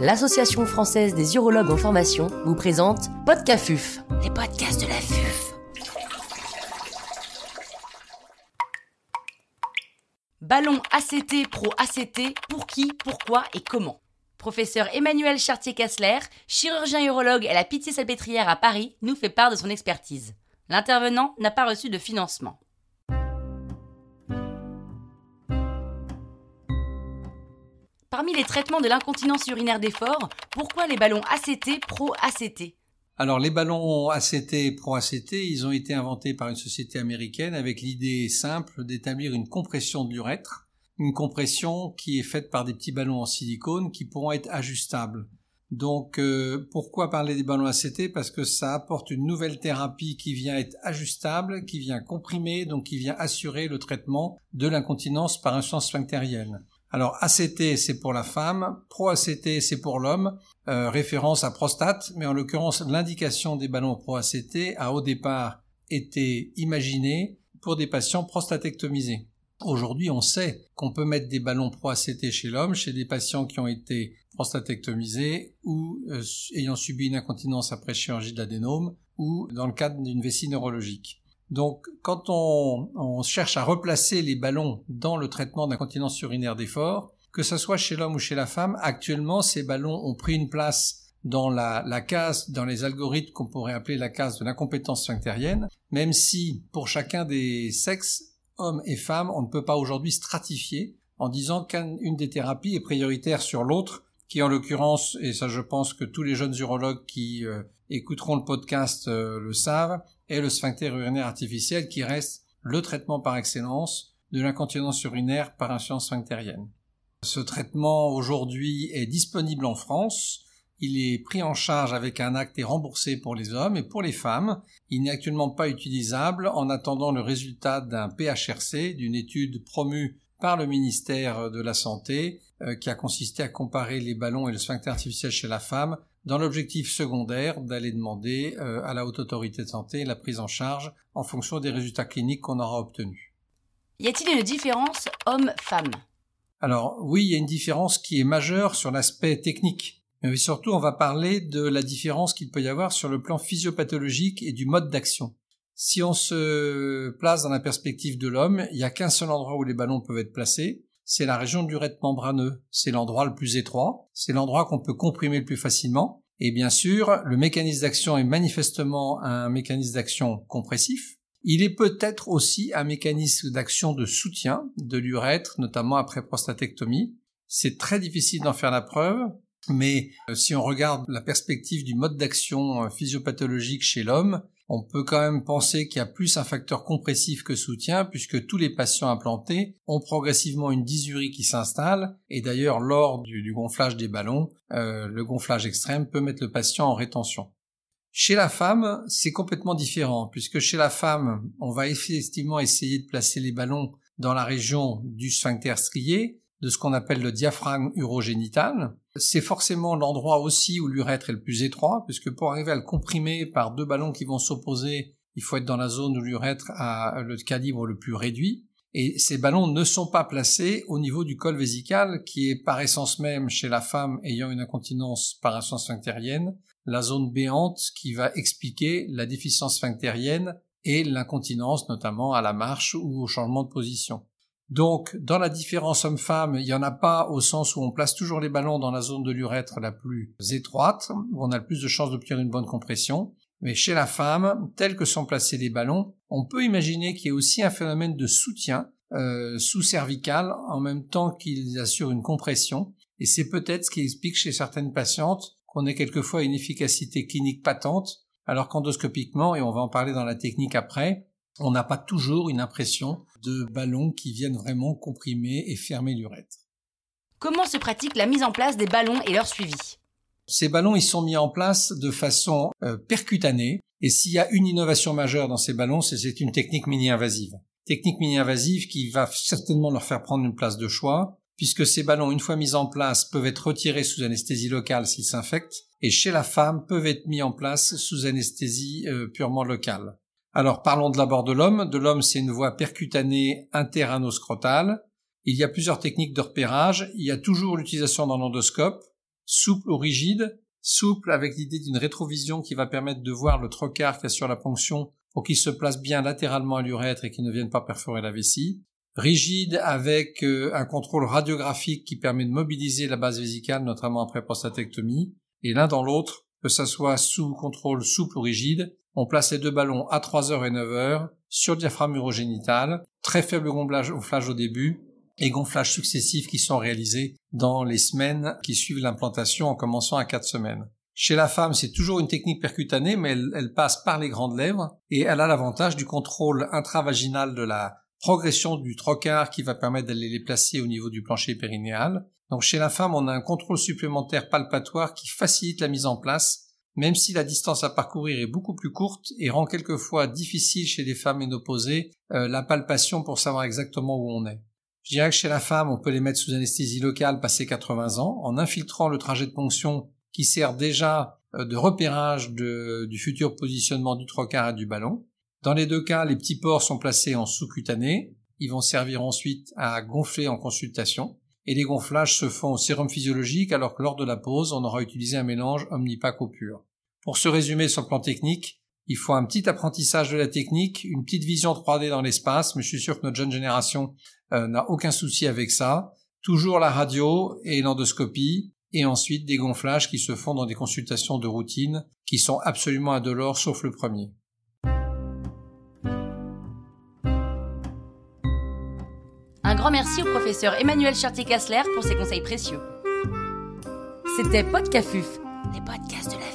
l'Association française des urologues en formation vous présente Podcafuf, les podcasts de la FUF. Ballon ACT Pro ACT, pour qui, pourquoi et comment Professeur Emmanuel Chartier-Kassler, chirurgien urologue à la Pitié-Salpêtrière à Paris, nous fait part de son expertise. L'intervenant n'a pas reçu de financement. Parmi les traitements de l'incontinence urinaire d'effort, pourquoi les ballons ACT Pro-ACT alors les ballons ACT pro-ACT, ils ont été inventés par une société américaine avec l'idée simple d'établir une compression de l'urètre, une compression qui est faite par des petits ballons en silicone qui pourront être ajustables. Donc euh, pourquoi parler des ballons ACT Parce que ça apporte une nouvelle thérapie qui vient être ajustable, qui vient comprimer, donc qui vient assurer le traitement de l'incontinence par un sens sphinctérienne. Alors ACT c'est pour la femme, Pro-ACT c'est pour l'homme, euh, référence à prostate, mais en l'occurrence l'indication des ballons Pro-ACT a au départ été imaginée pour des patients prostatectomisés. Aujourd'hui, on sait qu'on peut mettre des ballons pro-ACT chez l'homme, chez des patients qui ont été prostatectomisés ou euh, ayant subi une incontinence après chirurgie de l'adénome ou dans le cadre d'une vessie neurologique. Donc, quand on, cherche à replacer les ballons dans le traitement d'incontinence urinaire d'effort, que ce soit chez l'homme ou chez la femme, actuellement, ces ballons ont pris une place dans la, la case, dans les algorithmes qu'on pourrait appeler la case de l'incompétence sphinctérienne, même si pour chacun des sexes, hommes et femmes, on ne peut pas aujourd'hui stratifier en disant qu'une des thérapies est prioritaire sur l'autre, qui en l'occurrence, et ça je pense que tous les jeunes urologues qui euh, écouteront le podcast euh, le savent, est le sphincter urinaire artificiel qui reste le traitement par excellence de l'incontinence urinaire par insuffisance sphinctérienne. Ce traitement aujourd'hui est disponible en France. Il est pris en charge avec un acte et remboursé pour les hommes et pour les femmes. Il n'est actuellement pas utilisable en attendant le résultat d'un PHRC, d'une étude promue par le ministère de la Santé, euh, qui a consisté à comparer les ballons et le sphincter artificiel chez la femme dans l'objectif secondaire d'aller demander euh, à la haute autorité de santé la prise en charge en fonction des résultats cliniques qu'on aura obtenus. Y a-t-il une différence homme-femme? Alors oui, il y a une différence qui est majeure sur l'aspect technique. Mais surtout, on va parler de la différence qu'il peut y avoir sur le plan physiopathologique et du mode d'action. Si on se place dans la perspective de l'homme, il n'y a qu'un seul endroit où les ballons peuvent être placés, c'est la région du rète membraneux. C'est l'endroit le plus étroit, c'est l'endroit qu'on peut comprimer le plus facilement. Et bien sûr, le mécanisme d'action est manifestement un mécanisme d'action compressif. Il est peut-être aussi un mécanisme d'action de soutien de l'urètre, notamment après prostatectomie. C'est très difficile d'en faire la preuve, mais euh, si on regarde la perspective du mode d'action euh, physiopathologique chez l'homme, on peut quand même penser qu'il y a plus un facteur compressif que soutien puisque tous les patients implantés ont progressivement une dysurie qui s'installe et d'ailleurs lors du, gonflage des ballons, euh, le gonflage extrême peut mettre le patient en rétention. Chez la femme, c'est complètement différent puisque chez la femme, on va effectivement essayer de placer les ballons dans la région du sphincter strié, de ce qu'on appelle le diaphragme urogénital, c'est forcément l'endroit aussi où l'urètre est le plus étroit, puisque pour arriver à le comprimer par deux ballons qui vont s'opposer, il faut être dans la zone où l'urètre a le calibre le plus réduit. Et ces ballons ne sont pas placés au niveau du col vésical, qui est par essence même chez la femme ayant une incontinence par insuffisance sphinctérienne, la zone béante qui va expliquer la déficience sphinctérienne et l'incontinence, notamment à la marche ou au changement de position. Donc, dans la différence homme-femme, il n'y en a pas au sens où on place toujours les ballons dans la zone de l'urètre la plus étroite, où on a le plus de chances d'obtenir une bonne compression. Mais chez la femme, tel que sont placés les ballons, on peut imaginer qu'il y ait aussi un phénomène de soutien euh, sous-cervical en même temps qu'ils assurent une compression. Et c'est peut-être ce qui explique chez certaines patientes qu'on ait quelquefois une efficacité clinique patente, alors qu'endoscopiquement, et on va en parler dans la technique après, on n'a pas toujours une impression de ballons qui viennent vraiment comprimer et fermer l'urètre. Comment se pratique la mise en place des ballons et leur suivi? Ces ballons, ils sont mis en place de façon euh, percutanée, et s'il y a une innovation majeure dans ces ballons, c'est une technique mini-invasive. Technique mini-invasive qui va certainement leur faire prendre une place de choix, puisque ces ballons, une fois mis en place, peuvent être retirés sous anesthésie locale s'ils s'infectent, et chez la femme, peuvent être mis en place sous anesthésie euh, purement locale. Alors parlons de l'abord de l'homme. De l'homme, c'est une voie percutanée interanoscrotale. Il y a plusieurs techniques de repérage. Il y a toujours l'utilisation d'un endoscope, souple ou rigide. Souple avec l'idée d'une rétrovision qui va permettre de voir le trocard qui assure la ponction pour qu'il se place bien latéralement à l'urètre et qu'il ne vienne pas perforer la vessie. Rigide avec euh, un contrôle radiographique qui permet de mobiliser la base vésicale, notamment après prostatectomie. Et l'un dans l'autre, que ça soit sous contrôle souple ou rigide, on place les deux ballons à 3h et 9h sur le diaphragme urogénital, très faible gonflage au début et gonflage successifs qui sont réalisés dans les semaines qui suivent l'implantation en commençant à 4 semaines. Chez la femme, c'est toujours une technique percutanée, mais elle, passe par les grandes lèvres et elle a l'avantage du contrôle intravaginal de la progression du trocard qui va permettre d'aller les placer au niveau du plancher périnéal. Donc chez la femme, on a un contrôle supplémentaire palpatoire qui facilite la mise en place même si la distance à parcourir est beaucoup plus courte et rend quelquefois difficile chez les femmes ménopausées euh, la palpation pour savoir exactement où on est. Je dirais que chez la femme, on peut les mettre sous anesthésie locale passé 80 ans, en infiltrant le trajet de ponction qui sert déjà euh, de repérage du futur positionnement du trocard et du ballon. Dans les deux cas, les petits pores sont placés en sous-cutané. Ils vont servir ensuite à gonfler en consultation et les gonflages se font au sérum physiologique alors que lors de la pause, on aura utilisé un mélange omnipac au pur. Pour se résumer sur le plan technique, il faut un petit apprentissage de la technique, une petite vision 3D dans l'espace, mais je suis sûr que notre jeune génération euh, n'a aucun souci avec ça. Toujours la radio et l'endoscopie, et ensuite des gonflages qui se font dans des consultations de routine, qui sont absolument indolores sauf le premier. Grand merci au professeur Emmanuel Chartier-Kassler pour ses conseils précieux. C'était Podcafuf, les podcasts de la